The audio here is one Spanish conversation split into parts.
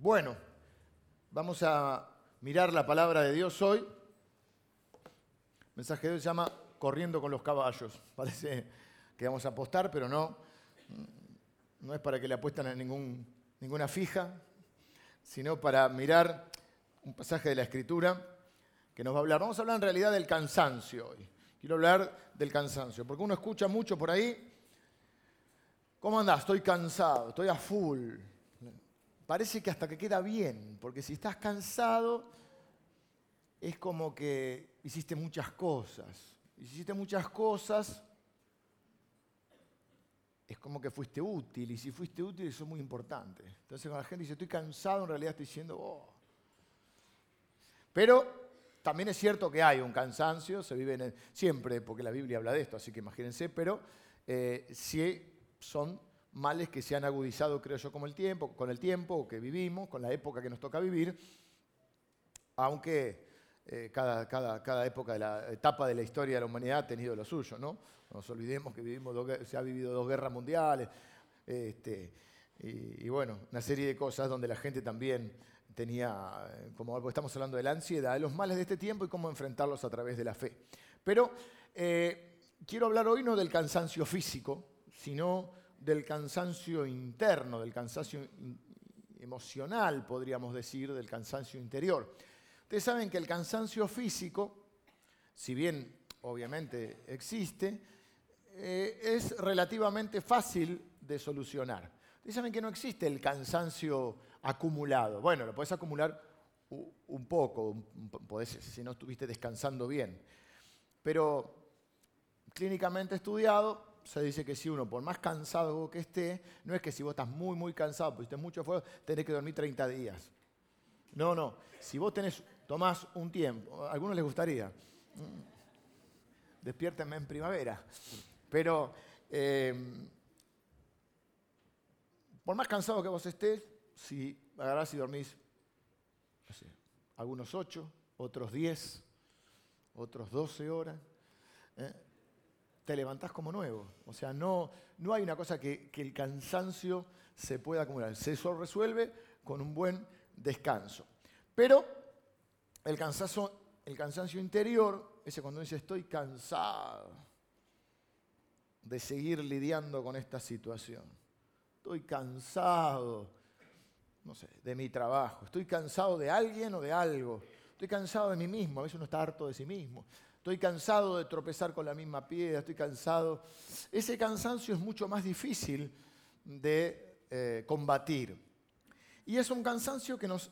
Bueno, vamos a mirar la palabra de Dios hoy. El mensaje de hoy se llama Corriendo con los caballos. Parece que vamos a apostar, pero no. No es para que le apuestan a ninguna fija, sino para mirar un pasaje de la Escritura que nos va a hablar. Vamos a hablar en realidad del cansancio hoy. Quiero hablar del cansancio, porque uno escucha mucho por ahí. ¿Cómo andás? Estoy cansado, estoy a full parece que hasta que queda bien, porque si estás cansado es como que hiciste muchas cosas. Hiciste muchas cosas, es como que fuiste útil. Y si fuiste útil, eso es muy importante. Entonces, cuando la gente dice, estoy cansado, en realidad estoy diciendo, oh. Pero también es cierto que hay un cansancio, se vive siempre, porque la Biblia habla de esto, así que imagínense, pero eh, si son males que se han agudizado, creo yo, con el tiempo, con el tiempo que vivimos, con la época que nos toca vivir, aunque eh, cada, época de la etapa de la historia de la humanidad ha tenido lo suyo, ¿no? No nos olvidemos que vivimos se ha vivido dos guerras mundiales, este, y, y, bueno, una serie de cosas donde la gente también tenía, eh, como estamos hablando de la ansiedad, de los males de este tiempo y cómo enfrentarlos a través de la fe. Pero eh, quiero hablar hoy no del cansancio físico, sino del cansancio interno, del cansancio emocional, podríamos decir, del cansancio interior. Ustedes saben que el cansancio físico, si bien obviamente existe, eh, es relativamente fácil de solucionar. Ustedes saben que no existe el cansancio acumulado. Bueno, lo puedes acumular un poco, si no estuviste descansando bien. Pero clínicamente estudiado, se dice que si uno, por más cansado que esté, no es que si vos estás muy, muy cansado, pusiste mucho fuego, tenés que dormir 30 días. No, no. Si vos tenés, tomás un tiempo, a algunos les gustaría, mm, despiértenme en primavera, pero em, por más cansado que vos estés, si agarrás y dormís, no sé, algunos 8, otros 10, otros 12 horas, ¿eh? Te levantás como nuevo. O sea, no, no hay una cosa que, el cansancio se pueda acumular. Se resuelve con un buen descanso. Pero el cansancio, el cansancio interior, ese cuando dice estoy cansado de seguir lidiando con esta situación. Estoy cansado, no sé, de mi trabajo. Estoy cansado de alguien o de algo. Estoy cansado de mí mismo. A veces uno está harto de sí mismo estoy cansado de tropezar con la misma piedra, estoy cansado. Ese cansancio es mucho más difícil de eh, combatir. Y es un cansancio que nos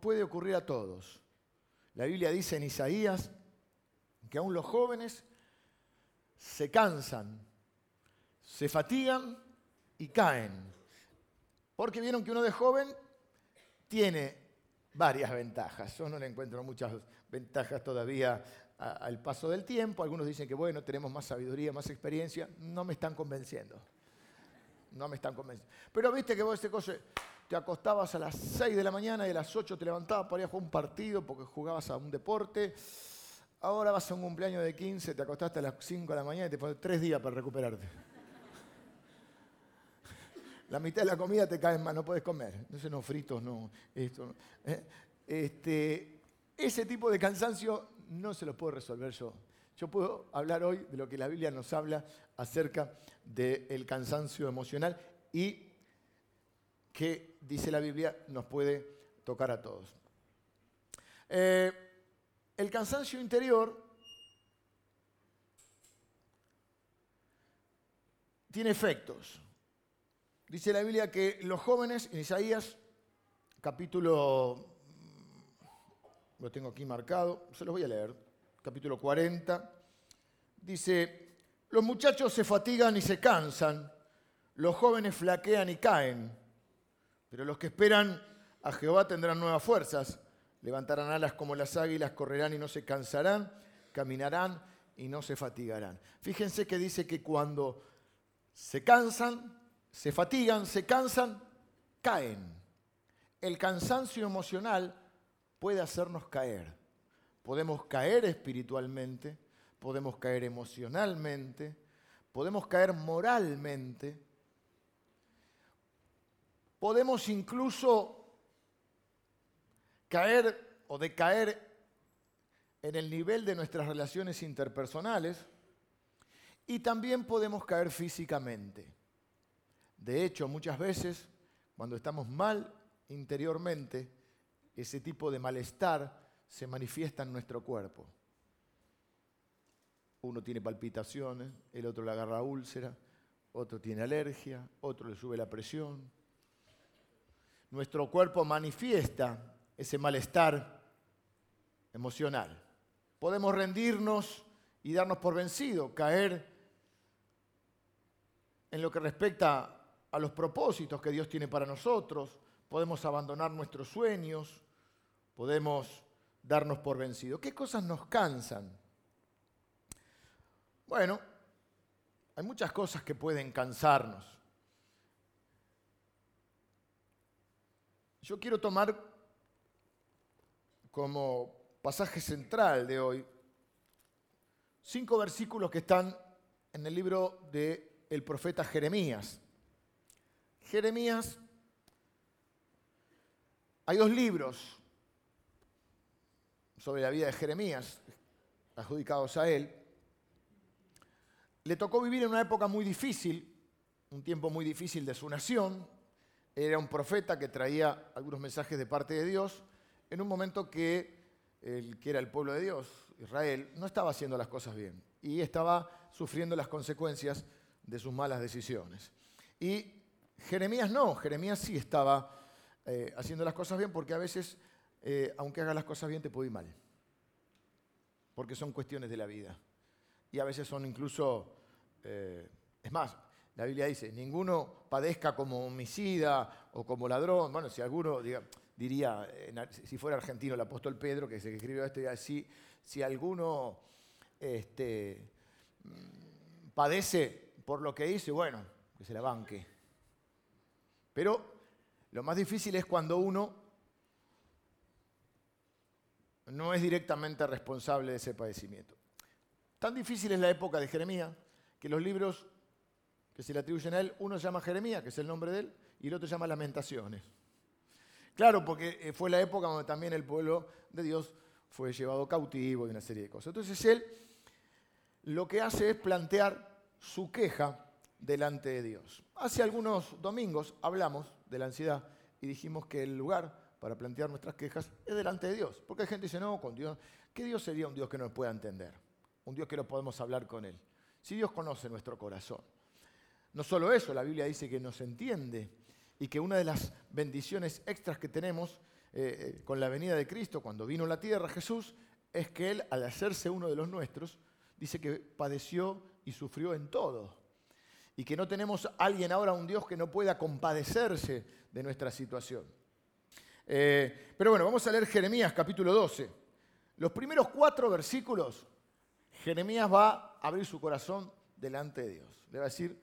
puede ocurrir a todos. La Biblia dice en Isaías que aún los jóvenes se cansan, se fatigan y caen. Porque vieron que uno de joven tiene varias ventajas. Yo no le encuentro muchas ventajas todavía al paso del tiempo. Algunos dicen que, bueno, tenemos más sabiduría, más experiencia. No me están convenciendo. No me están convenciendo. Pero viste que vos este cosa, te acostabas a las 6 de la mañana y a las 8 te levantabas para ir a jugar un partido porque jugabas a un deporte. Ahora vas a un cumpleaños de 15, te acostaste a las 5 de la mañana y te pones 3 días para recuperarte. La mitad de la comida te cae más, no puedes comer. Entonces no fritos, no. Esto, ¿eh? este, ese tipo de cansancio no se lo puedo resolver yo. Yo puedo hablar hoy de lo que la Biblia nos habla acerca del cansancio emocional y que, dice la Biblia, nos puede tocar a todos. Eh, el cansancio interior tiene efectos. Dice la Biblia que los jóvenes, en Isaías capítulo lo tengo aquí marcado, se los voy a leer, capítulo 40, dice, los muchachos se fatigan y se cansan, los jóvenes flaquean y caen, pero los que esperan a Jehová tendrán nuevas fuerzas, levantarán alas como las águilas, correrán y no se cansarán, caminarán y no se fatigarán. Fíjense que dice que cuando se cansan, se fatigan, se cansan, caen. El cansancio emocional puede hacernos caer. Podemos caer espiritualmente, podemos caer emocionalmente, podemos caer moralmente, podemos incluso caer o de caer en el nivel de nuestras relaciones interpersonales y también podemos caer físicamente. De hecho, muchas veces, cuando estamos mal interiormente, ese tipo de malestar se manifiesta en nuestro cuerpo. Uno tiene palpitaciones, el otro le agarra úlcera, otro tiene alergia, otro le sube la presión. Nuestro cuerpo manifiesta ese malestar emocional. Podemos rendirnos y darnos por vencido, caer en lo que respecta a los propósitos que Dios tiene para nosotros, podemos abandonar nuestros sueños, podemos darnos por vencido. ¿Qué cosas nos cansan? Bueno, hay muchas cosas que pueden cansarnos. Yo quiero tomar como pasaje central de hoy cinco versículos que están en el libro del el profeta Jeremías. Jeremías, hay dos libros sobre la vida de Jeremías adjudicados a él. Le tocó vivir en una época muy difícil, un tiempo muy difícil de su nación. Era un profeta que traía algunos mensajes de parte de Dios en un momento que el que era el pueblo de Dios, Israel, no estaba haciendo las cosas bien y estaba sufriendo las consecuencias de sus malas decisiones. Y Jeremías no, Jeremías sí estaba eh, haciendo las cosas bien porque a veces, eh, aunque hagas las cosas bien, te puede ir mal. Porque son cuestiones de la vida. Y a veces son incluso eh, es más, la Biblia dice, ninguno padezca como homicida o como ladrón. Bueno, si alguno diría, si fuera argentino el apóstol Pedro, que es el que escribió esto, diría, si, si alguno este, mm, padece por lo que dice, bueno, que se la banque. Pero lo más difícil es cuando uno no es directamente responsable de ese padecimiento. Tan difícil es la época de Jeremías que los libros que se le atribuyen a él, uno se llama Jeremías, que es el nombre de él, y el otro se llama Lamentaciones. Claro, porque eh, fue la época donde también el pueblo de Dios fue llevado cautivo y una serie de cosas. Entonces él lo que hace es plantear su queja delante de Dios. Hace algunos domingos hablamos de la ansiedad y dijimos que el lugar para plantear nuestras quejas es delante de Dios. Porque hay gente que dice, no, con Dios, ¿qué Dios sería un Dios que no nos pueda entender? Un Dios que no podemos hablar con Él. Si Dios conoce nuestro corazón. No solo eso, la Biblia dice que nos entiende y que una de las bendiciones extras que tenemos eh, eh, con la venida de Cristo, cuando vino a la tierra Jesús, es que Él, al hacerse uno de los nuestros, dice que padeció y sufrió en todo. Y que no tenemos alguien ahora, un Dios que no pueda compadecerse de nuestra situación. Eh, pero bueno, vamos a leer Jeremías capítulo 12. Los primeros cuatro versículos Jeremías va a abrir su corazón delante de Dios. Le va a decir,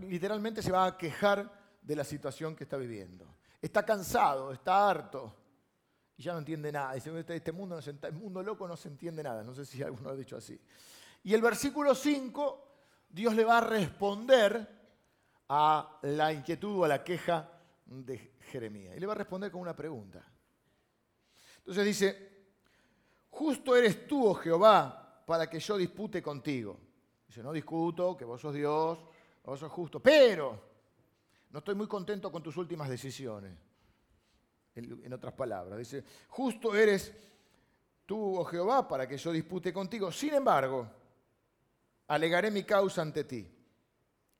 literalmente se va a quejar de la situación que está viviendo. Está cansado, está harto y ya no entiende nada. Dice, este, este mundo, no se, mundo loco no se entiende nada. No sé si alguno ha dicho así. Y el versículo 5, Dios le va a responder a la inquietud o a la queja de Jeremías. Y le va a responder con una pregunta. Entonces dice, justo eres tú, oh Jehová, para que yo dispute contigo. Dice, no discuto, que vos sos Dios, vos sos justo, pero no estoy muy contento con tus últimas decisiones. En, otras palabras, dice, justo eres tú, oh Jehová, para que yo dispute contigo. Sin embargo, alegaré mi causa ante ti.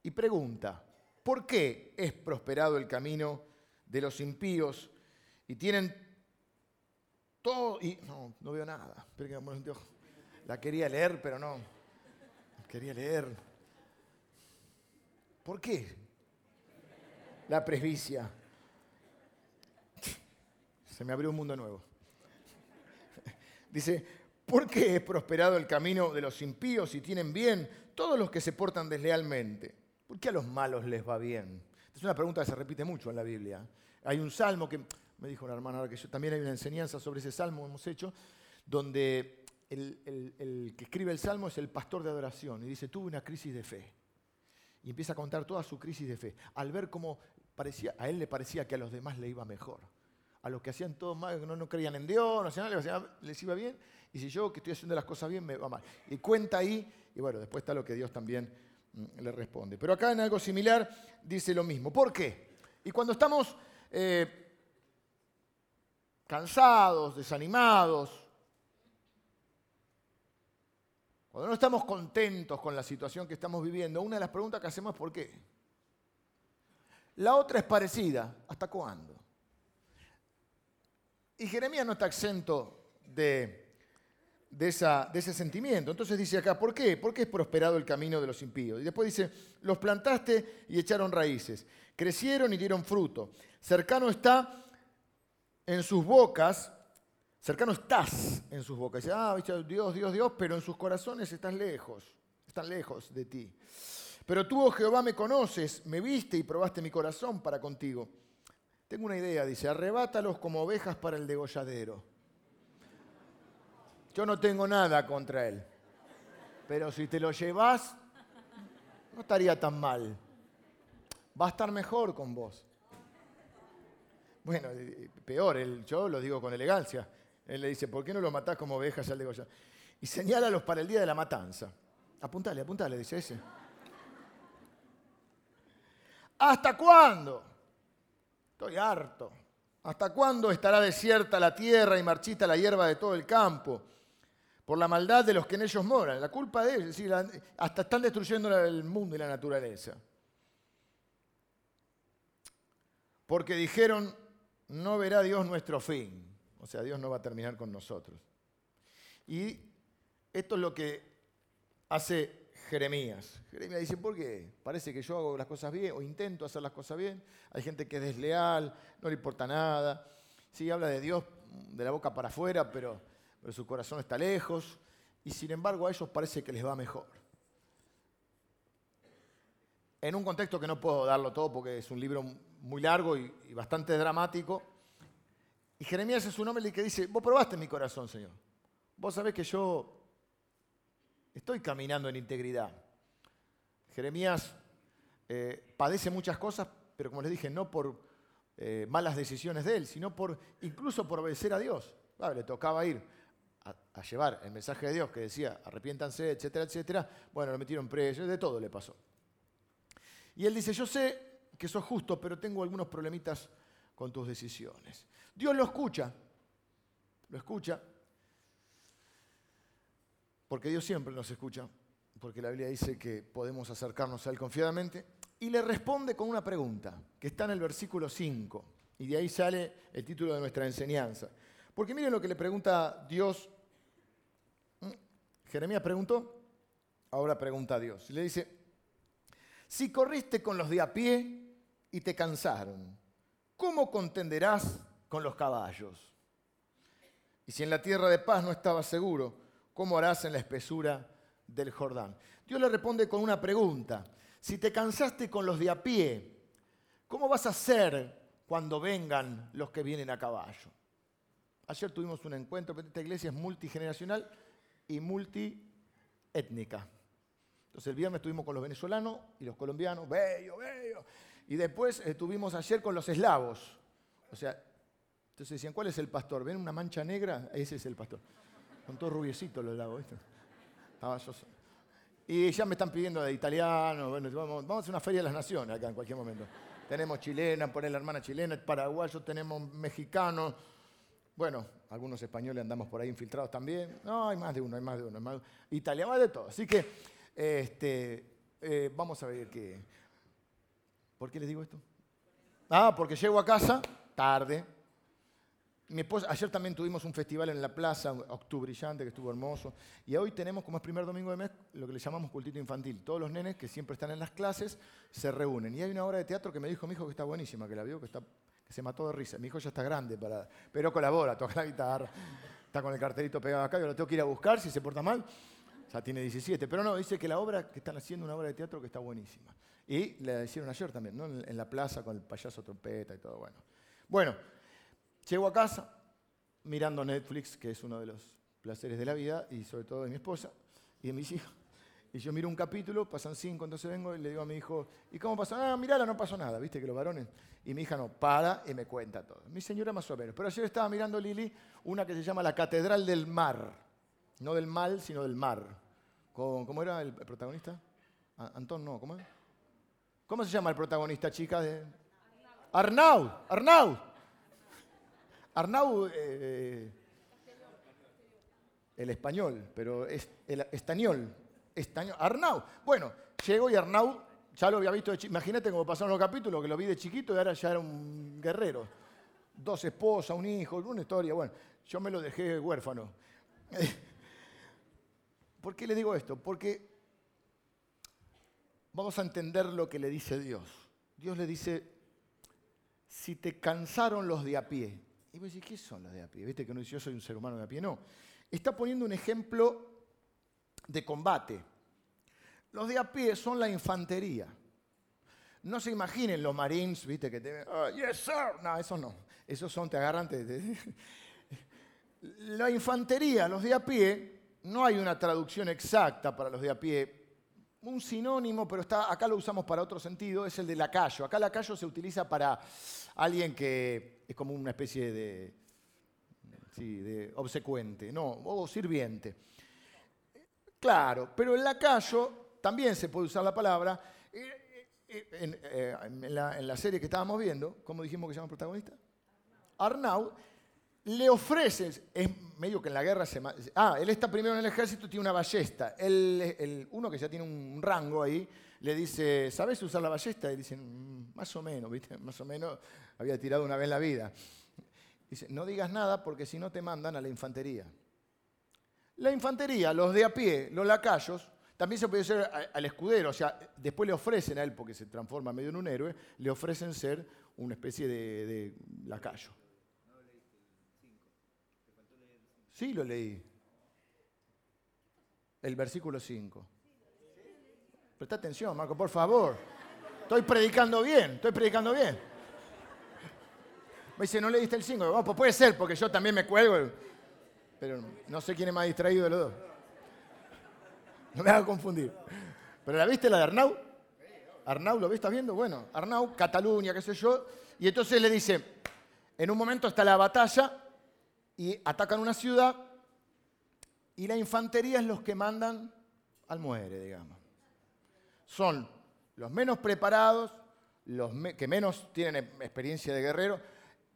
Y pregunta, ¿por qué es prosperado el camino de los impíos y tienen todo... Y, no, no veo nada. La quería leer, pero no. Quería leer. ¿Por qué? La presbicia. Se me abrió un mundo nuevo. Dice, ¿por qué es prosperado el camino de los impíos y tienen bien todos los que se portan deslealmente? ¿Por qué a los malos les va bien? Es una pregunta que se repite mucho en la Biblia. Hay un salmo que, me dijo una hermana ahora que yo, también hay una enseñanza sobre ese salmo que hemos hecho, donde el, que escribe el Salmo es el pastor de adoración y dice, tuve una crisis de fe. Y empieza a contar toda su crisis de fe. Al ver cómo parecía, a él le parecía que a los demás le iba mejor. a los que hacían todo mal, que no, creían en Dios, no nada, les iba bien, y si yo que estoy haciendo las cosas bien, me va mal. Y cuenta ahí, y bueno, después está lo que Dios también le responde. Pero acá en algo similar dice lo mismo. ¿Por qué? Y cuando estamos eh, cansados, desanimados, cuando no estamos contentos con la situación que estamos viviendo, una de las preguntas que hacemos es ¿por qué? La otra es parecida, ¿hasta cuándo? Y Jeremías no está exento de, de, ese sentimiento. Entonces dice acá, ¿por qué? ¿Por qué es prosperado el camino de los impíos? Y después dice, los plantaste y echaron raíces, crecieron y dieron fruto. Cercano está en sus bocas Cercano estás en sus bocas. Dice, ah, Dios, Dios, Dios, pero en sus corazones estás lejos, están lejos de ti. Pero tú, oh Jehová, me conoces, me viste y probaste mi corazón para contigo. Tengo una idea, dice, arrebátalos como ovejas para el degolladero. Yo no tengo nada contra él, pero si te lo llevas, no estaría tan mal. Va a estar mejor con vos. Bueno, peor, yo lo digo con elegancia. Él le dice, ¿por qué no lo matás como ovejas al degollar? Y señálalos para el día de la matanza. Apuntale, apuntale, dice ese. ¿Hasta cuándo? Estoy harto. ¿Hasta cuándo estará desierta la tierra y marchita la hierba de todo el campo? Por la maldad de los que en ellos moran. La culpa de ellos, hasta están destruyendo el mundo y la naturaleza. Porque dijeron, no verá Dios nuestro fin. O sea, Dios no va a terminar con nosotros. Y esto es lo que hace Jeremías. Jeremías dice, ¿por qué? Parece que yo hago las cosas bien o intento hacer las cosas bien. Hay gente que es desleal, no le importa nada. Sí, habla de Dios de la boca para afuera, pero, pero su corazón está lejos. Y sin embargo a ellos parece que les va mejor. En un contexto que no puedo darlo todo porque es un libro muy largo y, bastante dramático, y Jeremías es un hombre que dice, vos probaste mi corazón, Señor. Vos sabés que yo estoy caminando en integridad. Jeremías eh, padece muchas cosas, pero como les dije, no por eh, malas decisiones de él, sino por incluso por obedecer a Dios. le tocaba ir a, llevar el mensaje de Dios que decía, arrepiéntanse, etcétera, etcétera. Bueno, lo metieron preso, de todo le pasó. Y él dice, yo sé que sos justo, pero tengo algunos problemitas con tus decisiones. Dios lo escucha, lo escucha, porque Dios siempre nos escucha, porque la Biblia dice que podemos acercarnos a Él confiadamente, y le responde con una pregunta, que está en el versículo 5, y de ahí sale el título de nuestra enseñanza. Porque miren lo que le pregunta Dios. Jeremías preguntó, ahora pregunta a Dios. Y le dice, si corriste con los de a pie y te cansaron, ¿cómo contenderás con los caballos. Y si en la tierra de paz no estabas seguro, ¿cómo harás en la espesura del Jordán? Dios le responde con una pregunta. Si te cansaste con los de a pie, ¿cómo vas a hacer cuando vengan los que vienen a caballo? Ayer tuvimos un encuentro, esta iglesia es multigeneracional y multiétnica. Entonces el viernes estuvimos con los venezolanos y los colombianos, bello, bello. Y después estuvimos ayer con los eslavos. O sea, entonces decían, ¿cuál es el pastor? ¿Ven una mancha negra? Ese es el pastor. Con todo rubiecito los lagos. Y ya me están pidiendo de italiano. Vamos, a hacer una feria de las naciones acá en cualquier momento. Tenemos chilena, poner la hermana chilena, paraguayo, tenemos mexicano. Bueno, algunos españoles andamos por ahí infiltrados también. No, hay más de uno, hay más de uno. Más... Italiano, de todo. Así que este, eh, vamos a ver qué. ¿Por qué les digo esto? Ah, porque llego a casa tarde, mi esposa, ayer también tuvimos un festival en la plaza, Octubre Brillante, que estuvo hermoso. Y hoy tenemos, como es primer domingo de mes, lo que le llamamos cultito infantil. Todos los nenes que siempre están en las clases se reúnen. Y hay una obra de teatro que me dijo mi hijo que está buenísima, que la vio, que, está, se mató de risa. Mi hijo ya está grande, para, pero colabora, toca la guitarra. Está con el cartelito pegado acá, yo lo tengo que ir a buscar si se porta mal. Ya tiene 17. Pero no, dice que la obra que están haciendo, una obra de teatro que está buenísima. Y la hicieron ayer también, ¿no? en la plaza con el payaso trompeta y todo. Bueno. Bueno, Llego a casa mirando Netflix, que es uno de los placeres de la vida, y sobre todo de mi esposa y de mis hijos. Y yo miro un capítulo, pasan cinco, entonces vengo y le digo a mi hijo, ¿y cómo pasó? Ah, mirala, no pasó nada, viste que los varones. Y mi hija no, para y me cuenta todo. Mi señora más o menos. Pero ayer estaba mirando Lili una que se llama La Catedral del Mar. No del mal, sino del mar. ¿Cómo, era el protagonista? Antón, no, ¿cómo es? ¿Cómo se llama el protagonista, chica? De... Arnau, Arnau. Arnau, eh, el español, pero es el español. Arnau. Bueno, llego y Arnau, ya lo había visto de chiquito. Imagínate cómo pasaron los capítulos, que lo vi de chiquito y ahora ya era un guerrero. Dos esposas, un hijo, una historia. Bueno, yo me lo dejé huérfano. ¿Por qué le digo esto? Porque vamos a entender lo que le dice Dios. Dios le dice, si te cansaron los de a pie. Y vos decís, ¿qué son los de a pie? ¿Viste que no yo soy un ser humano de a pie? No. Está poniendo un ejemplo de combate. Los de a pie son la infantería. No se imaginen los marines, viste, que te oh, yes sir. No, esos no. Esos son, te agarran. La infantería, los de a pie, no hay una traducción exacta para los de a pie. Un sinónimo, pero está, acá lo usamos para otro sentido, es el de lacayo. Acá lacayo se utiliza para alguien que es como una especie de, sí, de obsecuente, no, o sirviente. Claro, pero el lacayo también se puede usar la palabra. Eh, eh, eh, en, la, serie que estábamos viendo, ¿cómo dijimos que se llama protagonista? Arnau, le ofrece, es medio que en la guerra se... Ah, él está primero en el ejército, tiene una ballesta. El, uno que ya tiene un rango ahí, le dice, ¿sabes usar la ballesta? Y dicen, mm, más o menos, ¿viste? Más o menos había tirado una vez la vida. Dice, no digas nada porque si no te mandan a la infantería. La infantería, los de a pie, los lacayos, también se puede ser al escudero, o sea, después le ofrecen a él, porque se transforma medio en un héroe, le ofrecen ser una especie de, lacayo. Sí, lo leí. El versículo 5. Presta atención, Marco, por favor. Estoy predicando bien, estoy predicando bien. Me dice, no leíste el 5. pues puede ser, porque yo también me cuelgo pero no sé quién es más distraído de los dos. No me hagas confundir. ¿Pero la viste la de Arnau? Arnau, ¿lo ves? ¿Estás viendo? Bueno, Arnau, Cataluña, qué sé yo. Y entonces le dice, en un momento está la batalla y atacan una ciudad y la infantería es los que mandan al muere, digamos. Son los menos preparados, los que menos tienen experiencia de guerrero,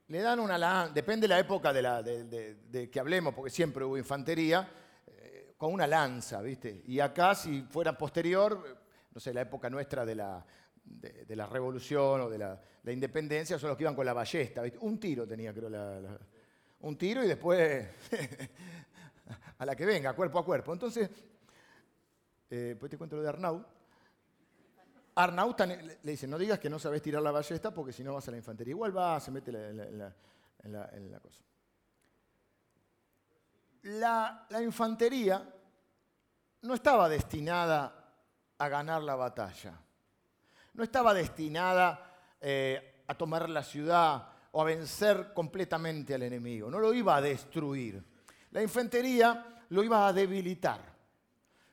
le dan una lanza, depende de la época de, la, de, que hablemos, porque siempre hubo infantería, eh, con una lanza, ¿viste? Y acá, si fuera posterior, no sé, la época nuestra de la, de, la revolución o de la, independencia, son los que iban con la ballesta, ¿viste? Un tiro tenía, creo, un tiro y después a la que venga, cuerpo a cuerpo. Entonces, eh, pues te cuento lo de Arnau. Arnau le dice, no digas que no sabes tirar la ballesta porque si no vas a la infantería. Igual va, se mete en la, cosa. La, infantería no estaba destinada a ganar la batalla. No estaba destinada eh, a tomar la ciudad o a vencer completamente al enemigo. No lo iba a destruir. La infantería lo iba a debilitar.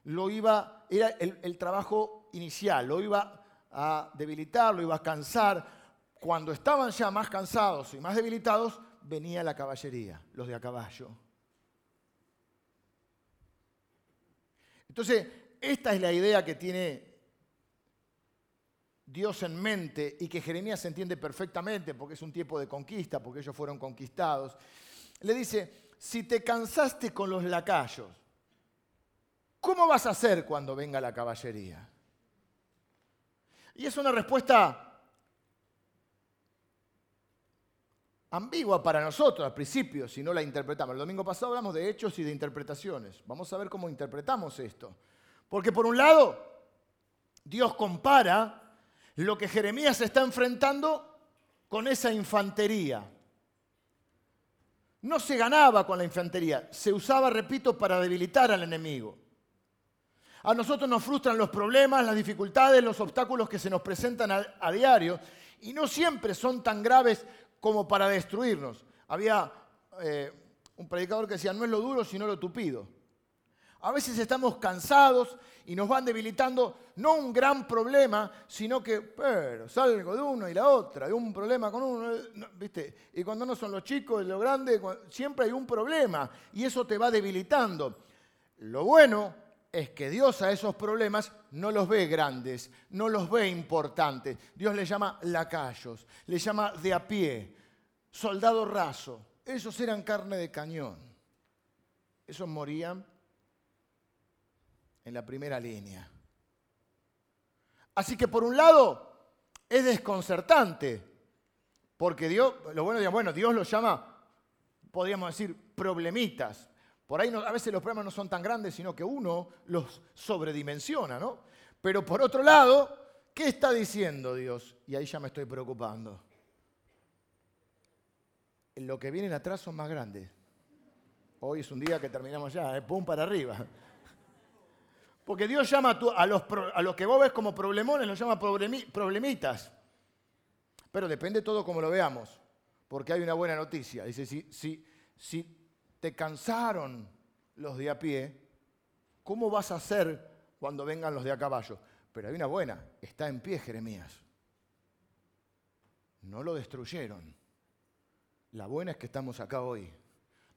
Lo iba, era el trabajo inicial, lo iba a debilitar, lo iba a cansar. Cuando estaban ya más cansados y más debilitados, venía la caballería, los de a caballo. Entonces, esta es la idea que tiene Dios en mente y que Jeremías entiende perfectamente porque es un tiempo de conquista, porque ellos fueron conquistados. Le dice, si te cansaste con los lacayos, ¿cómo vas a hacer cuando venga la caballería? Y es una respuesta ambigua para nosotros al principio, si no la interpretamos. El domingo pasado hablamos de hechos y de interpretaciones. Vamos a ver cómo interpretamos esto. Porque por un lado, Dios compara lo que Jeremías está enfrentando con esa infantería. No se ganaba con la infantería, se usaba, repito, para debilitar al enemigo. A nosotros nos frustran los problemas, las dificultades, los obstáculos que se nos presentan a, diario y no siempre son tan graves como para destruirnos. Había eh, un predicador que decía, no es lo duro, sino lo tupido. A veces estamos cansados y nos van debilitando no un gran problema, sino que, pero, salgo de uno y la otra, de un problema con uno, ¿viste? Y cuando no son los chicos, lo grande, siempre hay un problema y eso te va debilitando. Lo bueno es que Dios a esos problemas no los ve grandes, no los ve importantes. Dios les llama lacayos, les llama de a pie, soldado raso. Esos eran carne de cañón. Esos morían en la primera línea. Así que por un lado es desconcertante, porque Dios, lo bueno, bueno, Dios los llama, podríamos decir, problemitas. Por ahí a veces los problemas no son tan grandes, sino que uno los sobredimensiona, ¿no? Pero por otro lado, ¿qué está diciendo Dios? Y ahí ya me estoy preocupando. Lo que vienen atrás son más grandes. Hoy es un día que terminamos ya, ¿eh? pum para arriba. Porque Dios llama a los, a los que vos ves como problemones, los llama problemitas. Pero depende todo como lo veamos. Porque hay una buena noticia. Dice, si, si, si te cansaron los de a pie, ¿cómo vas a hacer cuando vengan los de a caballo? Pero hay una buena, está en pie Jeremías. No lo destruyeron. La buena es que estamos acá hoy.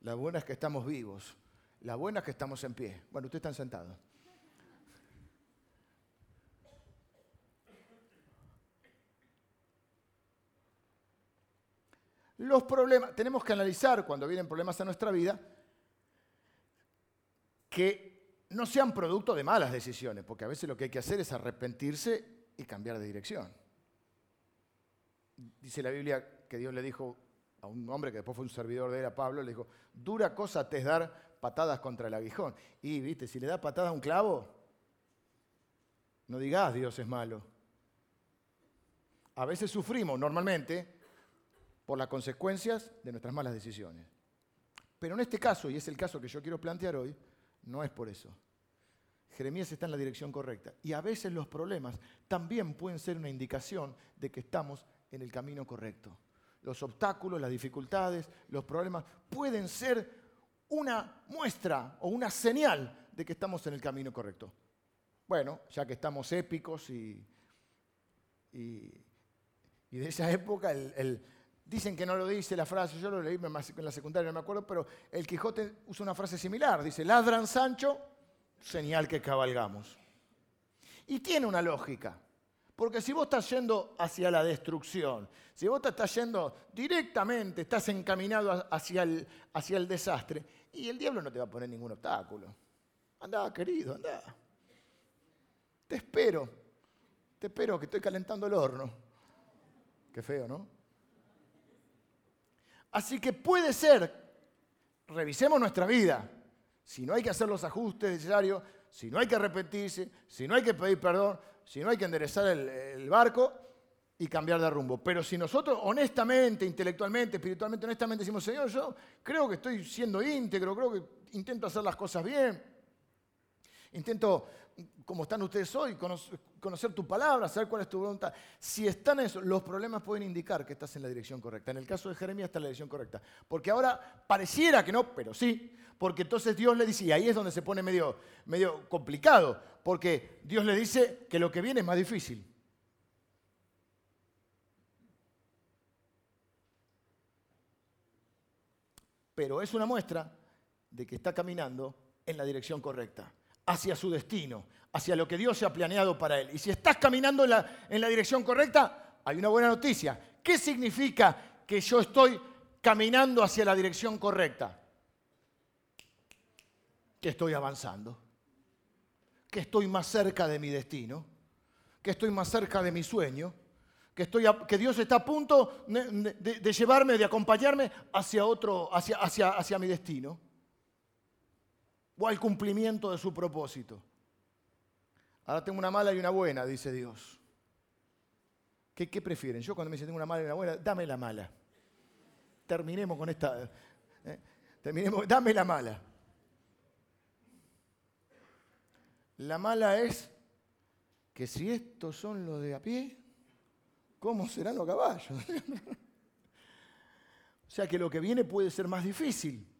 La buena es que estamos vivos. La buena es que estamos en pie. Bueno, ustedes están sentados. Los problemas, tenemos que analizar cuando vienen problemas a nuestra vida que no sean producto de malas decisiones, porque a veces lo que hay que hacer es arrepentirse y cambiar de dirección. Dice la Biblia que Dios le dijo a un hombre que después fue un servidor de él, a Pablo, le dijo, dura cosa te es dar patadas contra el aguijón. Y, viste, si le da patadas a un clavo, no digas Dios es malo. A veces sufrimos normalmente por las consecuencias de nuestras malas decisiones. Pero en este caso, y es el caso que yo quiero plantear hoy, no es por eso. Jeremías está en la dirección correcta. Y a veces los problemas también pueden ser una indicación de que estamos en el camino correcto. Los obstáculos, las dificultades, los problemas pueden ser una muestra o una señal de que estamos en el camino correcto. Bueno, ya que estamos épicos y, y, de esa época, el, Dicen que no lo dice la frase, yo lo leí en la secundaria, no me acuerdo, pero el Quijote usa una frase similar. Dice, ladran Sancho, señal que cabalgamos. Y tiene una lógica. Porque si vos estás yendo hacia la destrucción, si vos te estás yendo directamente, estás encaminado hacia el, hacia el desastre, y el diablo no te va a poner ningún obstáculo. Anda, querido, anda. Te espero, te espero que estoy calentando el horno. Qué feo, ¿no? Así que puede ser, revisemos nuestra vida, si no hay que hacer los ajustes necesarios, si no hay que arrepentirse, si no hay que pedir perdón, si no hay que enderezar el, barco y cambiar de rumbo. Pero si nosotros honestamente, intelectualmente, espiritualmente, honestamente decimos, Señor, yo creo que estoy siendo íntegro, creo que intento hacer las cosas bien, intento como están ustedes hoy, conocer tu palabra, saber cuál es tu voluntad. Si están eso, los problemas pueden indicar que estás en la dirección correcta. En el caso de Jeremías está en la dirección correcta. Porque ahora pareciera que no, pero sí. Porque entonces Dios le dice, y ahí es donde se pone medio, medio complicado, porque Dios le dice que lo que viene es más difícil. Pero es una muestra de que está caminando en la dirección correcta hacia su destino, hacia lo que Dios se ha planeado para él. Y si estás caminando en la, dirección correcta, hay una buena noticia. ¿Qué significa que yo estoy caminando hacia la dirección correcta? Que estoy avanzando, que estoy más cerca de mi destino, que estoy más cerca de mi sueño, que, Dios está a punto de, llevarme, de acompañarme hacia, otro, hacia mi destino o al cumplimiento de su propósito. Ahora tengo una mala y una buena, dice Dios. ¿Qué, prefieren? Yo cuando me dicen tengo una mala y una buena, dame la mala. Terminemos con esta. ¿eh? Terminemos, dame la mala. La mala es que si estos son los de a pie, ¿cómo serán los caballos? o sea que lo que viene puede ser más difícil.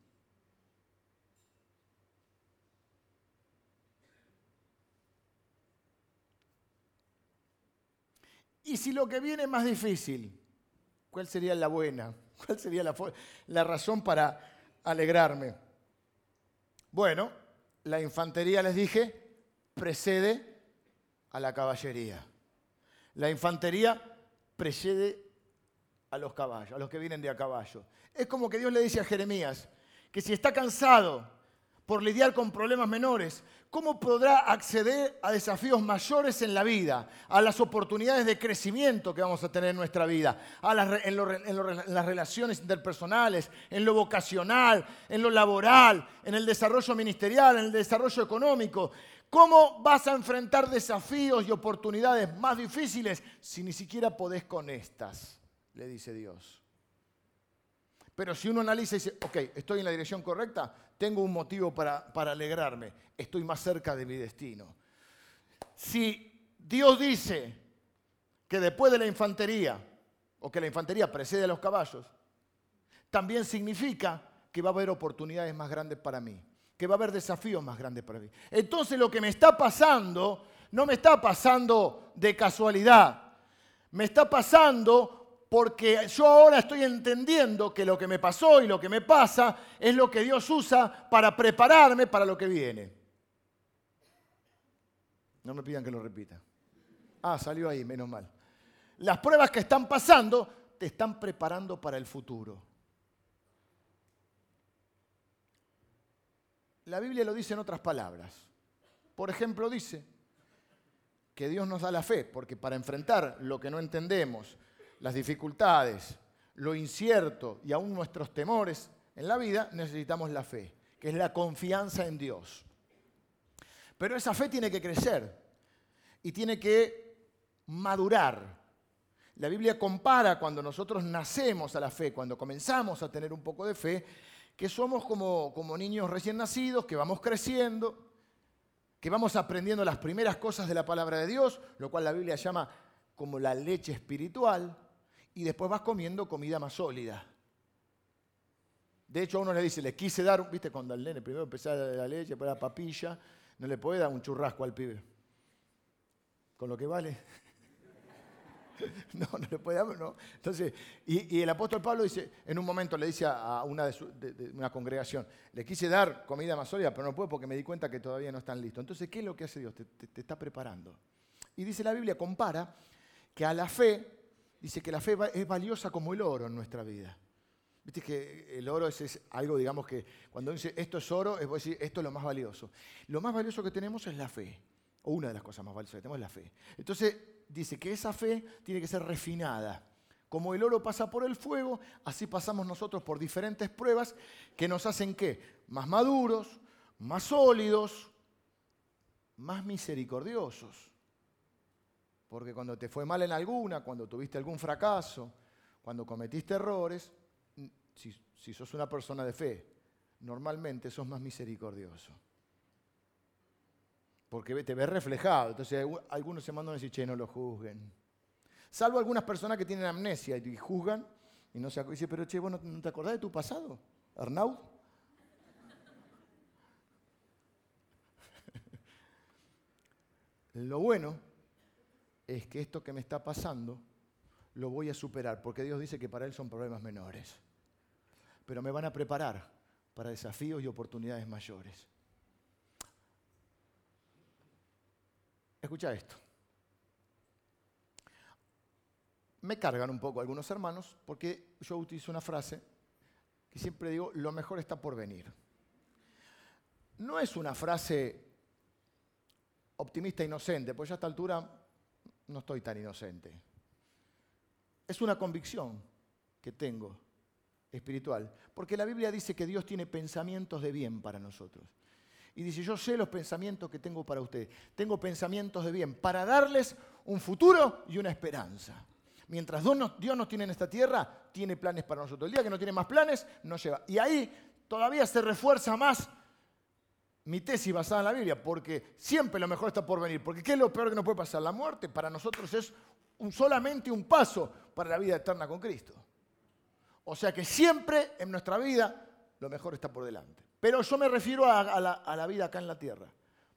Y si lo que viene es más difícil, ¿cuál sería la buena? ¿Cuál sería la, la razón para alegrarme? Bueno, la infantería, les dije, precede a la caballería. La infantería precede a los caballos, a los que vienen de a caballo. Es como que Dios le dice a Jeremías que si está cansado por lidiar con problemas menores, ¿cómo podrá acceder a desafíos mayores en la vida, a las oportunidades de crecimiento que vamos a tener en nuestra vida, en, las relaciones interpersonales, en lo vocacional, en lo laboral, en el desarrollo ministerial, en el desarrollo económico? ¿Cómo vas a enfrentar desafíos y oportunidades más difíciles si ni siquiera podés con estas? Le dice Dios. Pero si uno analiza y dice, ok, estoy en la dirección correcta, tengo un motivo para, para alegrarme, estoy más cerca de mi destino. Si Dios dice que después de la infantería, o que la infantería precede a los caballos, también significa que va a haber oportunidades más grandes para mí, que va a haber desafíos más grandes para mí. Entonces lo que me está pasando no me está pasando de casualidad, me está pasando porque yo ahora estoy entendiendo que lo que me pasó y lo que me pasa es lo que Dios usa para prepararme para lo que viene. No me pidan que lo repita. Ah, salió ahí, menos mal. Las pruebas que están pasando te están preparando para el futuro. La Biblia lo dice en otras palabras. Por ejemplo, dice que Dios nos da la fe, porque para enfrentar lo que no entendemos, las dificultades, lo incierto y aún nuestros temores en la vida, necesitamos la fe, que es la confianza en Dios. Pero esa fe tiene que crecer y tiene que madurar. La Biblia compara cuando nosotros nacemos a la fe, cuando comenzamos a tener un poco de fe, que somos como, como niños recién nacidos, que vamos creciendo, que vamos aprendiendo las primeras cosas de la palabra de Dios, lo cual la Biblia llama como la leche espiritual y después vas comiendo comida más sólida. De hecho, a uno le dice, le quise dar, viste, cuando el nene primero empezaba la leche, después la papilla, no le puede dar un churrasco al pibe. Con lo que vale. no, no le puede dar, no. Entonces, y, el apóstol Pablo dice, en un momento le dice a una de, una congregación, le quise dar comida más sólida, pero no puedo porque me di cuenta que todavía no están listos. Entonces, ¿qué es lo que hace Dios? te está preparando. Y dice la Biblia, compara que a la fe dice que la fe es valiosa como el oro en nuestra vida. Viste que el oro es, algo, digamos que cuando dice esto es oro, es decir, esto es lo más valioso. Lo más valioso que tenemos es la fe, o una de las cosas más valiosas que tenemos es la fe. Entonces dice que esa fe tiene que ser refinada. Como el oro pasa por el fuego, así pasamos nosotros por diferentes pruebas que nos hacen qué? Más maduros, más sólidos, más misericordiosos. Porque cuando te fue mal en alguna, cuando tuviste algún fracaso, cuando cometiste errores, si, sos una persona de fe, normalmente sos más misericordioso. Porque te ves reflejado. Entonces algunos se mandan a decir, che, no lo juzguen. Salvo algunas personas que tienen amnesia y juzgan y no se. Dice, pero che, ¿vos no te acordás de tu pasado, Arnaud? Lo bueno es que esto que me está pasando lo voy a superar, porque Dios dice que para Él son problemas menores. Pero me van a preparar para desafíos y oportunidades mayores. Escucha esto. Me cargan un poco algunos hermanos porque yo utilizo una frase que siempre digo, lo mejor está por venir. No es una frase optimista inocente, pues ya a esta altura no estoy tan inocente. Es una convicción que tengo espiritual, porque la Biblia dice que Dios tiene pensamientos de bien para nosotros. Y dice, yo sé los pensamientos que tengo para ustedes. Tengo pensamientos de bien para darles un futuro y una esperanza. Mientras Dios nos tiene en esta tierra, tiene planes para nosotros. El día que no tiene más planes, no lleva. Y ahí todavía se refuerza más mi tesis basada en la Biblia, porque siempre lo mejor está por venir. Porque ¿qué es lo peor que nos puede pasar? La muerte para nosotros es solamente un paso para la vida eterna con Cristo. O sea que siempre en nuestra vida lo mejor está por delante. Pero yo me refiero a, la, a la vida acá en la tierra,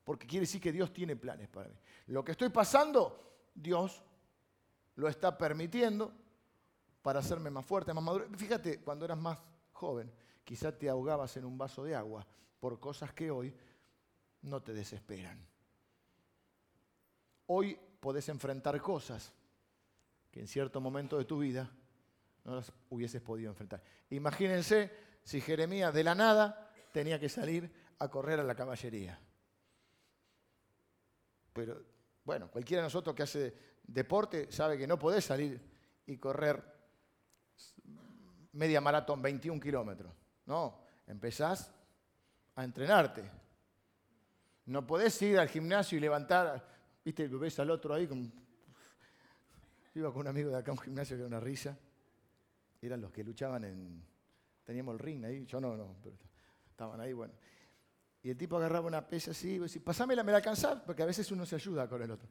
porque quiere decir que Dios tiene planes para mí. Lo que estoy pasando, Dios lo está permitiendo para hacerme más fuerte, más maduro. Fíjate, cuando eras más joven, quizá te ahogabas en un vaso de agua por cosas que hoy no te desesperan. Hoy podés enfrentar cosas que en cierto momento de tu vida no las hubieses podido enfrentar. Imagínense si Jeremías de la nada tenía que salir a correr a la caballería. Pero bueno, cualquiera de nosotros que hace deporte sabe que no podés salir y correr media maratón, 21 kilómetros. No, empezás a entrenarte. No podés ir al gimnasio y levantar, viste, ves al otro ahí. Iba con un amigo de acá a un gimnasio que era una risa. Eran los que luchaban en. Teníamos el ring ahí, yo no, no, pero estaban ahí, bueno. Y el tipo agarraba una pesa así y decía, pasámela, me la alcanzás, porque a veces uno se ayuda con el otro.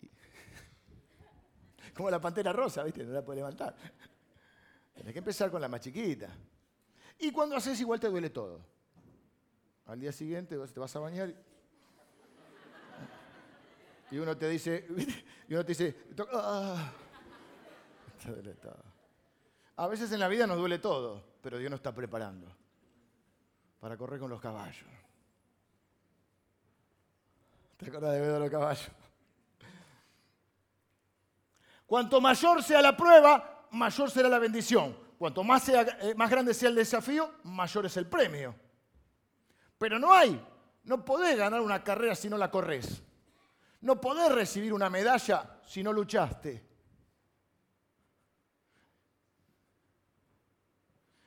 Como la pantera rosa, ¿viste? No la puede levantar. Tienes que empezar con la más chiquita. Y cuando haces igual te duele todo. Al día siguiente te vas a bañar y uno te dice, y uno te dice, ah". te. A veces en la vida nos duele todo, pero Dios nos está preparando para correr con los caballos. ¿Te acuerdas de ver los caballos? Cuanto mayor sea la prueba, mayor será la bendición. Cuanto eh, más grande sea el desafío, mayor es el premio. Pero no hay, no podés ganar una carrera si no la corres. No podés recibir una medalla si no luchaste.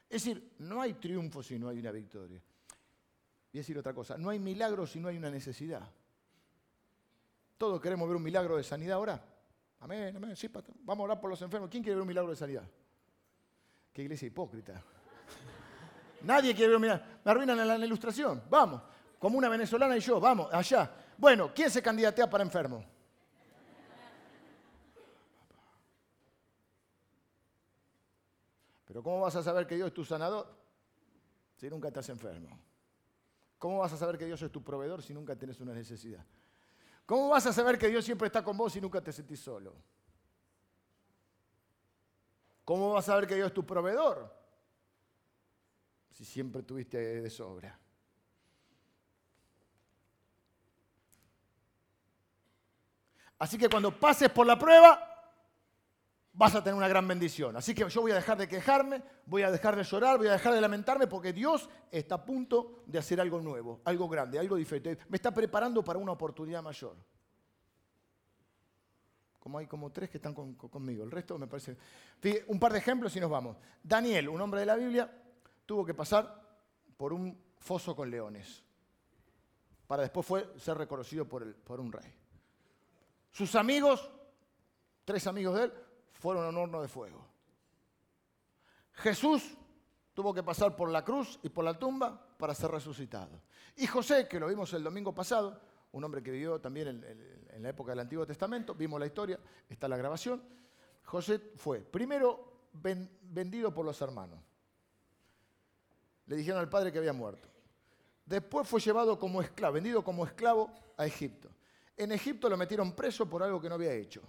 Es decir, no hay triunfo si no hay una victoria. Y decir otra cosa, no hay milagro si no hay una necesidad. Todos queremos ver un milagro de sanidad ahora. Amén, amén, sí, vamos a orar por los enfermos. ¿Quién quiere ver un milagro de sanidad? Qué iglesia hipócrita. Nadie quiere milagro. Me arruinan en la ilustración. Vamos, como una venezolana y yo, vamos, allá. Bueno, ¿quién se candidatea para enfermo? Pero ¿cómo vas a saber que Dios es tu sanador si nunca estás enfermo? ¿Cómo vas a saber que Dios es tu proveedor si nunca tienes una necesidad? ¿Cómo vas a saber que Dios siempre está con vos si nunca te sentís solo? ¿Cómo vas a saber que Dios es tu proveedor si siempre tuviste de sobra? Así que cuando pases por la prueba, vas a tener una gran bendición. Así que yo voy a dejar de quejarme, voy a dejar de llorar, voy a dejar de lamentarme porque Dios está a punto de hacer algo nuevo, algo grande, algo diferente. Me está preparando para una oportunidad mayor. Como hay como tres que están conmigo, el resto me parece... un par de ejemplos y nos vamos. Daniel, un hombre de la Biblia, tuvo que pasar por un foso con leones para después fue ser reconocido por, por un rey. Sus amigos, tres amigos de él, fueron a un horno de fuego. Jesús tuvo que pasar por la cruz y por la tumba para ser resucitado. Y José, que lo vimos el domingo pasado, un hombre que vivió también en, la época del Antiguo Testamento, vimos la historia, está la grabación. José fue primero vendido por los hermanos. Le dijeron al padre que había muerto. Después fue llevado como esclavo, vendido como esclavo a Egipto. En Egipto lo metieron preso por algo que no había hecho.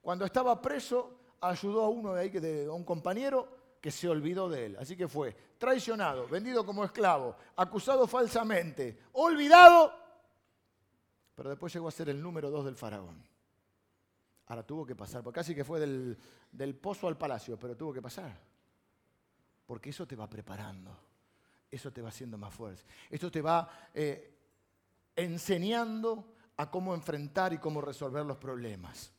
Cuando estaba preso, ayudó a uno de ahí, a un compañero que se olvidó de él. Así que fue traicionado, vendido como esclavo, acusado falsamente, olvidado, pero después llegó a ser el número dos del faraón. Ahora tuvo que pasar, porque casi que fue del, pozo al palacio, pero tuvo que pasar. Porque eso te va preparando, eso te va haciendo más fuerte, esto te va eh, enseñando a cómo enfrentar y cómo resolver los problemas.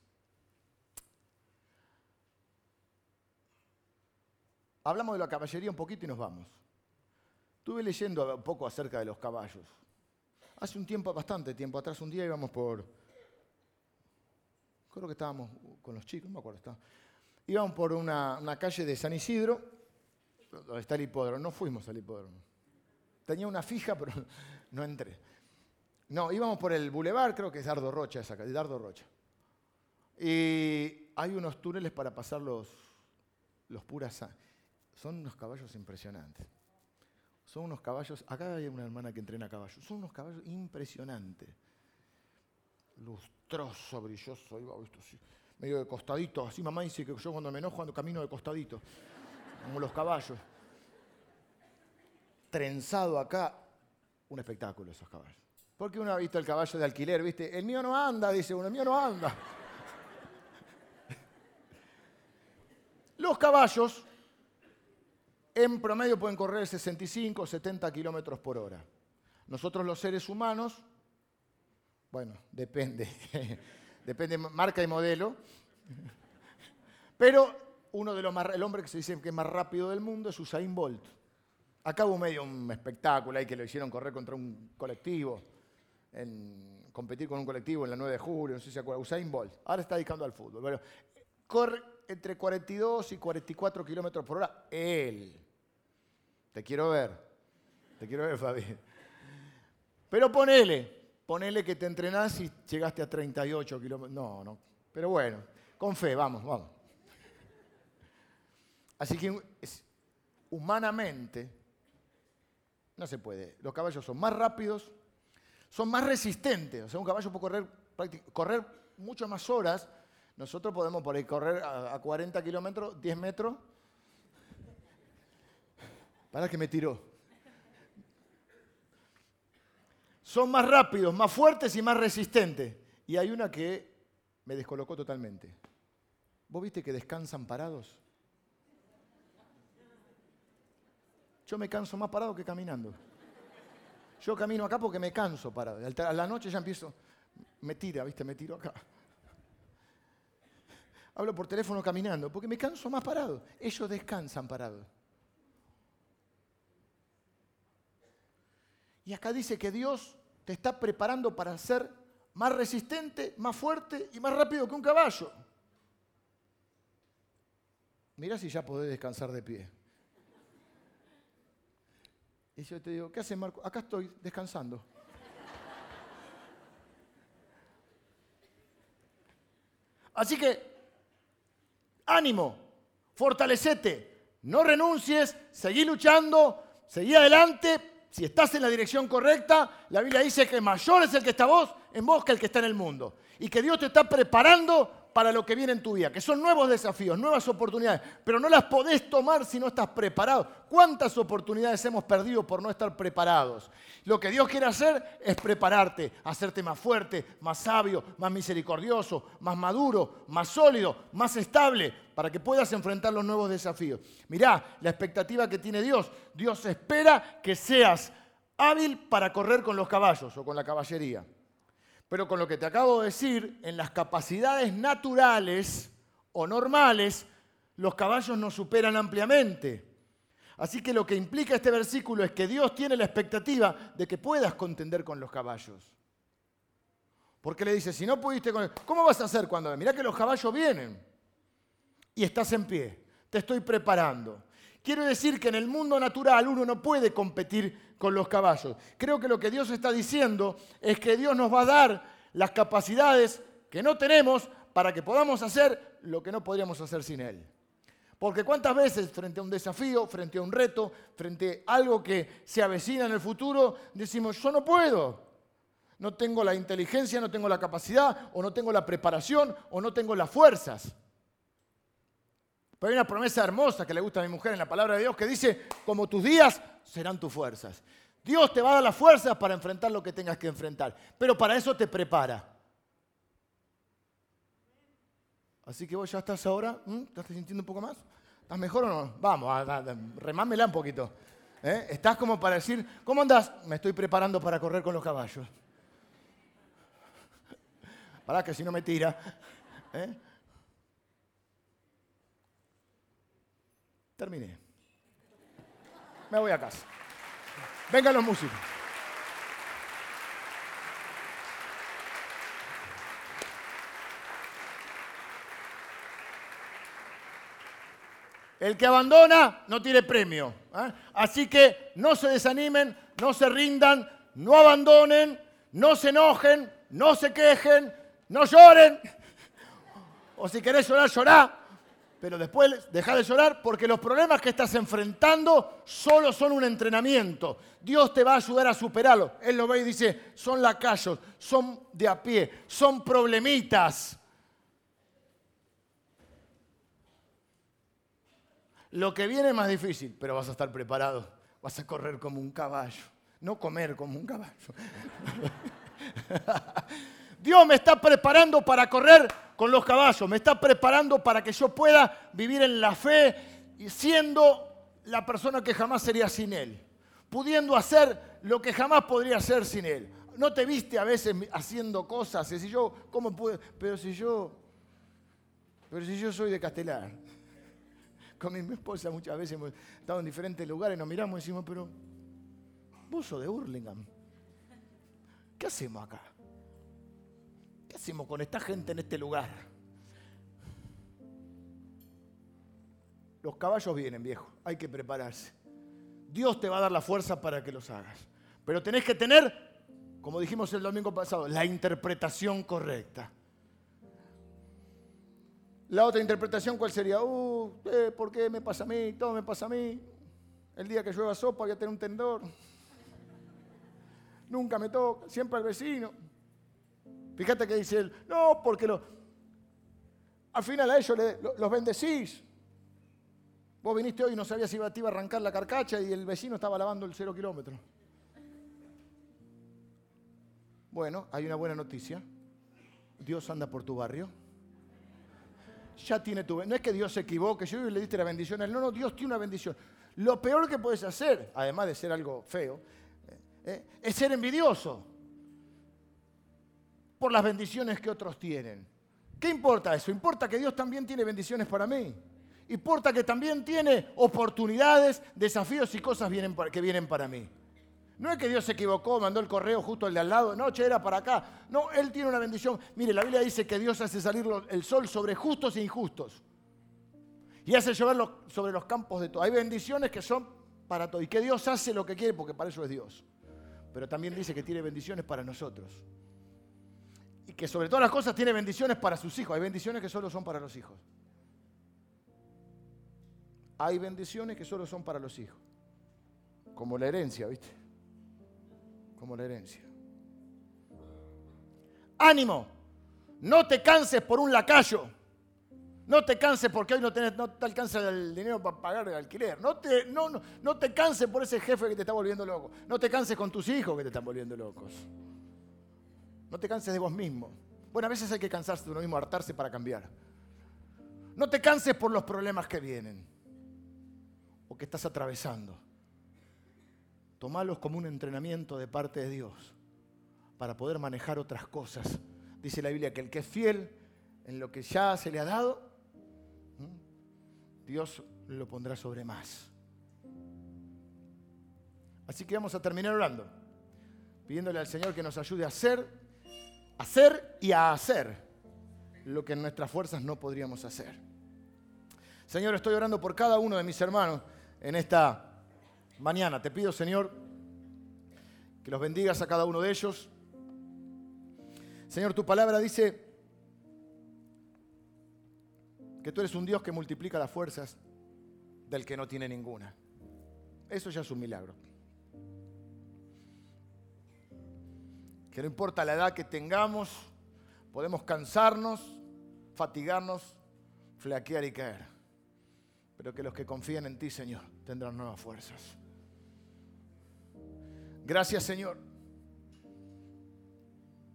Hablamos de la caballería un poquito y nos vamos. Estuve leyendo un poco acerca de los caballos. Hace un tiempo, bastante tiempo atrás, un día íbamos por. Creo que estábamos con los chicos, no me acuerdo. Estaba, íbamos por una, calle de San Isidro, donde está el hipódromo. No fuimos al hipódromo. Tenía una fija, pero no entré. No, íbamos por el bulevar, creo que es Dardo Rocha, esa calle, Dardo Rocha. Y hay unos túneles para pasar los, los puras son unos caballos impresionantes. Son unos caballos, acá hay una hermana que entrena caballos, son unos caballos impresionantes. Lustroso, brilloso, medio de costadito. Así mamá dice que yo cuando me enojo ando camino de costadito, como los caballos. Trenzado acá, un espectáculo esos caballos. Porque uno ha visto el caballo de alquiler, ¿viste? El mío no anda, dice uno, el mío no anda. Los caballos en promedio pueden correr 65 o 70 kilómetros por hora. Nosotros los seres humanos, bueno, depende, depende marca y modelo, pero uno de los más, el hombre que se dice que es más rápido del mundo es Usain Bolt. Acá hubo medio un espectáculo ahí que lo hicieron correr contra un colectivo, en, competir con un colectivo en la 9 de julio, no sé si se acuerdan, Usain Bolt. Ahora está dedicando al fútbol. Bueno, corre entre 42 y 44 kilómetros por hora, él. Te quiero ver, te quiero ver, Fabi. Pero ponele, ponele que te entrenás y llegaste a 38 kilómetros. No, no. Pero bueno, con fe, vamos, vamos. Así que humanamente no se puede. Los caballos son más rápidos, son más resistentes. O sea, un caballo puede correr, correr muchas más horas nosotros podemos por ahí correr a, 40 kilómetros, 10 metros. Para que me tiró. Son más rápidos, más fuertes y más resistentes. Y hay una que me descolocó totalmente. ¿Vos viste que descansan parados? Yo me canso más parado que caminando. Yo camino acá porque me canso parado. A la noche ya empiezo, me tira, ¿viste? Me tiro acá hablo por teléfono caminando, porque me canso más parado. Ellos descansan parados. Y acá dice que Dios te está preparando para ser más resistente, más fuerte y más rápido que un caballo. Mira si ya podés descansar de pie. Y yo te digo, ¿qué hace Marco? Acá estoy descansando. Así que ánimo, fortalecete, no renuncies, seguí luchando, seguí adelante. Si estás en la dirección correcta, la Biblia dice que mayor es el que está vos, en vos que el que está en el mundo. Y que Dios te está preparando para lo que viene en tu vida, que son nuevos desafíos, nuevas oportunidades, pero no las podés tomar si no estás preparado. ¿Cuántas oportunidades hemos perdido por no estar preparados? Lo que Dios quiere hacer es prepararte, hacerte más fuerte, más sabio, más misericordioso, más maduro, más sólido, más estable, para que puedas enfrentar los nuevos desafíos. Mirá la expectativa que tiene Dios. Dios espera que seas hábil para correr con los caballos o con la caballería. Pero con lo que te acabo de decir, en las capacidades naturales o normales, los caballos nos superan ampliamente. Así que lo que implica este versículo es que Dios tiene la expectativa de que puedas contender con los caballos. Porque le dice, si no pudiste con... ¿Cómo vas a hacer cuando... Mirá que los caballos vienen y estás en pie. Te estoy preparando. Quiero decir que en el mundo natural uno no puede competir con los caballos. Creo que lo que Dios está diciendo es que Dios nos va a dar las capacidades que no tenemos para que podamos hacer lo que no podríamos hacer sin Él. Porque cuántas veces frente a un desafío, frente a un reto, frente a algo que se avecina en el futuro, decimos, yo no puedo. No tengo la inteligencia, no tengo la capacidad, o no tengo la preparación, o no tengo las fuerzas. Pero hay una promesa hermosa que le gusta a mi mujer en la palabra de Dios que dice, como tus días serán tus fuerzas. Dios te va a dar las fuerzas para enfrentar lo que tengas que enfrentar, pero para eso te prepara. Así que vos ya estás ahora, ¿te estás sintiendo un poco más? ¿Estás mejor o no? Vamos, remámela un poquito. ¿eh? Estás como para decir, ¿cómo andás? Me estoy preparando para correr con los caballos. Para que si no me tira. ¿eh? Terminé. Me voy a casa. Vengan los músicos. El que abandona no tiene premio. ¿eh? Así que no se desanimen, no se rindan, no abandonen, no se enojen, no se quejen, no lloren. O si querés llorar, llorá pero después deja de llorar porque los problemas que estás enfrentando solo son un entrenamiento. Dios te va a ayudar a superarlos. Él lo ve y dice, son lacayos, son de a pie, son problemitas. Lo que viene es más difícil, pero vas a estar preparado. Vas a correr como un caballo, no comer como un caballo. Dios me está preparando para correr con los caballos, me está preparando para que yo pueda vivir en la fe y siendo la persona que jamás sería sin Él, pudiendo hacer lo que jamás podría hacer sin Él. ¿No te viste a veces haciendo cosas? Si yo, ¿cómo puedo? Pero si yo, pero si yo soy de Castelar. Con mi esposa muchas veces hemos estado en diferentes lugares, nos miramos y decimos, pero vos sos de Hurlingham. ¿Qué hacemos acá? ¿Qué hacemos con esta gente en este lugar? Los caballos vienen, viejo. Hay que prepararse. Dios te va a dar la fuerza para que los hagas. Pero tenés que tener como dijimos el domingo pasado, la interpretación correcta. La otra interpretación, ¿cuál sería? Uh, eh, ¿por qué me pasa a mí? Todo me pasa a mí. El día que llueva sopa voy a tener un tendor. Nunca me toca, siempre al vecino. Fíjate que dice él, no, porque lo, al final a ellos los bendecís. Vos viniste hoy y no sabías si te iba a arrancar la carcacha y el vecino estaba lavando el cero kilómetro. Bueno, hay una buena noticia. Dios anda por tu barrio. Ya tiene tu... No es que Dios se equivoque, yo le diste la bendición. No, no, Dios tiene una bendición. Lo peor que puedes hacer, además de ser algo feo, eh, eh, es ser envidioso por las bendiciones que otros tienen. ¿Qué importa eso? Importa que Dios también tiene bendiciones para mí. Importa que también tiene oportunidades, desafíos y cosas que vienen para mí. No es que Dios se equivocó, mandó el correo justo al de al lado, no, che, era para acá. No, Él tiene una bendición. Mire, la Biblia dice que Dios hace salir el sol sobre justos e injustos. Y hace llover sobre los campos de todo. Hay bendiciones que son para todo. Y que Dios hace lo que quiere porque para eso es Dios. Pero también dice que tiene bendiciones para nosotros. Y que sobre todas las cosas tiene bendiciones para sus hijos. Hay bendiciones que solo son para los hijos. Hay bendiciones que solo son para los hijos. Como la herencia, ¿viste? como la herencia. Ánimo, no te canses por un lacayo. No te canses porque hoy no, te alcanza el dinero para pagar el alquiler. No te, no, no, no te canses por ese jefe que te está volviendo loco. No te canses con tus hijos que te están volviendo locos. No te canses de vos mismo. Bueno, a veces hay que cansarse de uno mismo, hartarse para cambiar. No te canses por los problemas que vienen o que estás atravesando. Tomalos como un entrenamiento de parte de Dios para poder manejar otras cosas. Dice la Biblia que el que es fiel en lo que ya se le ha dado, Dios lo pondrá sobre más. Así que vamos a terminar orando, pidiéndole al Señor que nos ayude a a hacer y a hacer lo que en nuestras fuerzas no podríamos hacer. Señor, estoy orando por cada uno de mis hermanos en esta mañana. Te pido, Señor, que los bendigas a cada uno de ellos. Señor, tu palabra dice que tú eres un Dios que multiplica las fuerzas del que no tiene ninguna. Eso ya es un milagro. Que no importa la edad que tengamos, podemos cansarnos, fatigarnos, flaquear y caer. Pero que los que confían en ti, Señor, tendrán nuevas fuerzas. Gracias Señor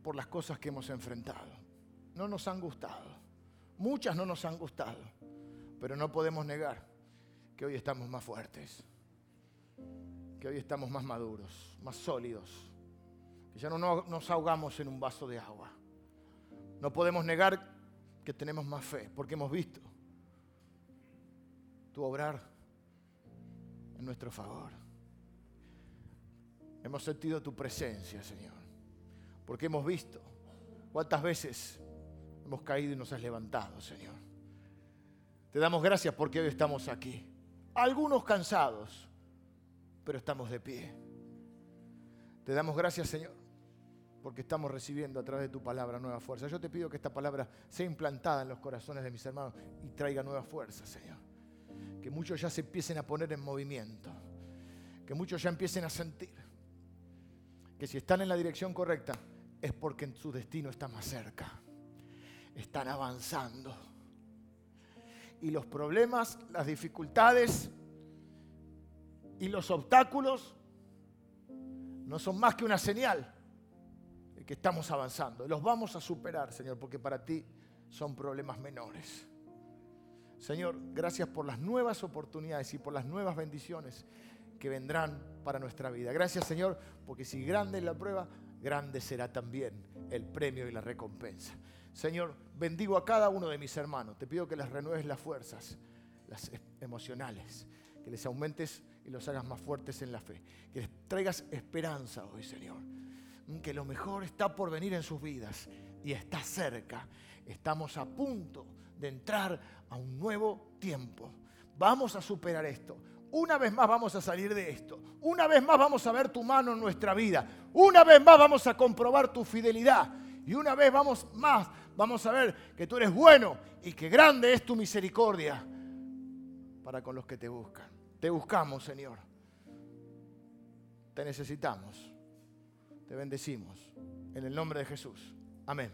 por las cosas que hemos enfrentado. No nos han gustado. Muchas no nos han gustado. Pero no podemos negar que hoy estamos más fuertes. Que hoy estamos más maduros, más sólidos. Que ya no nos ahogamos en un vaso de agua. No podemos negar que tenemos más fe porque hemos visto tu obrar en nuestro favor. Hemos sentido tu presencia, Señor. Porque hemos visto cuántas veces hemos caído y nos has levantado, Señor. Te damos gracias porque hoy estamos aquí. Algunos cansados, pero estamos de pie. Te damos gracias, Señor, porque estamos recibiendo a través de tu palabra nueva fuerza. Yo te pido que esta palabra sea implantada en los corazones de mis hermanos y traiga nueva fuerza, Señor. Que muchos ya se empiecen a poner en movimiento. Que muchos ya empiecen a sentir que si están en la dirección correcta es porque su destino está más cerca. Están avanzando. y los problemas, las dificultades y los obstáculos no son más que una señal que estamos avanzando. Los vamos a superar, Señor, porque para ti son problemas menores. Señor, gracias por las nuevas oportunidades y por las nuevas bendiciones que vendrán para nuestra vida. Gracias, Señor, porque si grande es la prueba, grande será también el premio y la recompensa. Señor, bendigo a cada uno de mis hermanos. Te pido que les renueves las fuerzas, las emocionales, que les aumentes y los hagas más fuertes en la fe. Que les traigas esperanza hoy, Señor. Que lo mejor está por venir en sus vidas y está cerca. Estamos a punto de entrar a un nuevo tiempo. Vamos a superar esto. Una vez más vamos a salir de esto. Una vez más vamos a ver tu mano en nuestra vida. Una vez más vamos a comprobar tu fidelidad. Y una vez vamos más vamos a ver que tú eres bueno y que grande es tu misericordia para con los que te buscan. Te buscamos, Señor. Te necesitamos. Te bendecimos. En el nombre de Jesús. Amén.